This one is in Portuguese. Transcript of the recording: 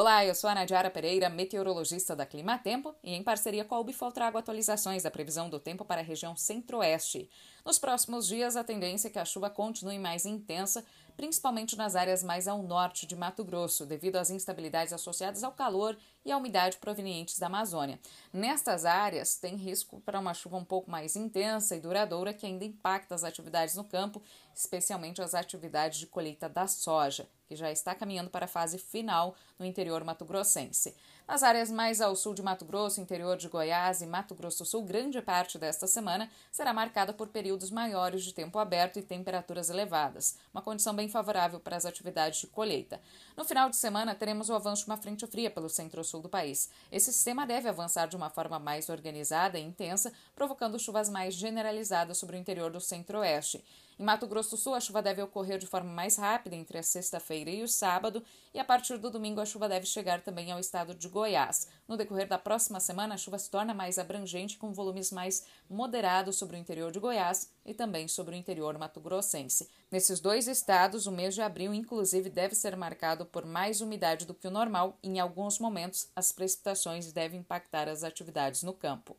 Olá, eu sou a Nadiara Pereira, meteorologista da Clima Tempo, e em parceria com a Ubifol trago atualizações da previsão do tempo para a região centro-oeste. Nos próximos dias, a tendência é que a chuva continue mais intensa, principalmente nas áreas mais ao norte de Mato Grosso, devido às instabilidades associadas ao calor e à umidade provenientes da Amazônia. Nestas áreas, tem risco para uma chuva um pouco mais intensa e duradoura que ainda impacta as atividades no campo, especialmente as atividades de colheita da soja, que já está caminhando para a fase final no interior mato-grossense. Nas áreas mais ao sul de Mato Grosso, interior de Goiás e Mato Grosso do Sul, grande parte desta semana será marcada por períodos maiores de tempo aberto e temperaturas elevadas, uma condição bem favorável para as atividades de colheita. No final de semana, teremos o avanço de uma frente fria pelo centro-sul do país. Esse sistema deve avançar de uma forma mais organizada e intensa, provocando chuvas mais generalizadas sobre o interior do centro-oeste. Em Mato Grosso do Sul, a chuva deve ocorrer de forma mais rápida entre a sexta-feira e o sábado, e a partir do domingo a chuva deve chegar também ao estado de Goiás. No decorrer da próxima semana, a chuva se torna mais abrangente, com volumes mais moderados sobre o interior de E também sobre o interior mato-grossense. Nesses dois estados, o mês de abril, inclusive, deve ser marcado por mais umidade do que o normal e, em alguns momentos, as precipitações devem impactar as atividades no campo.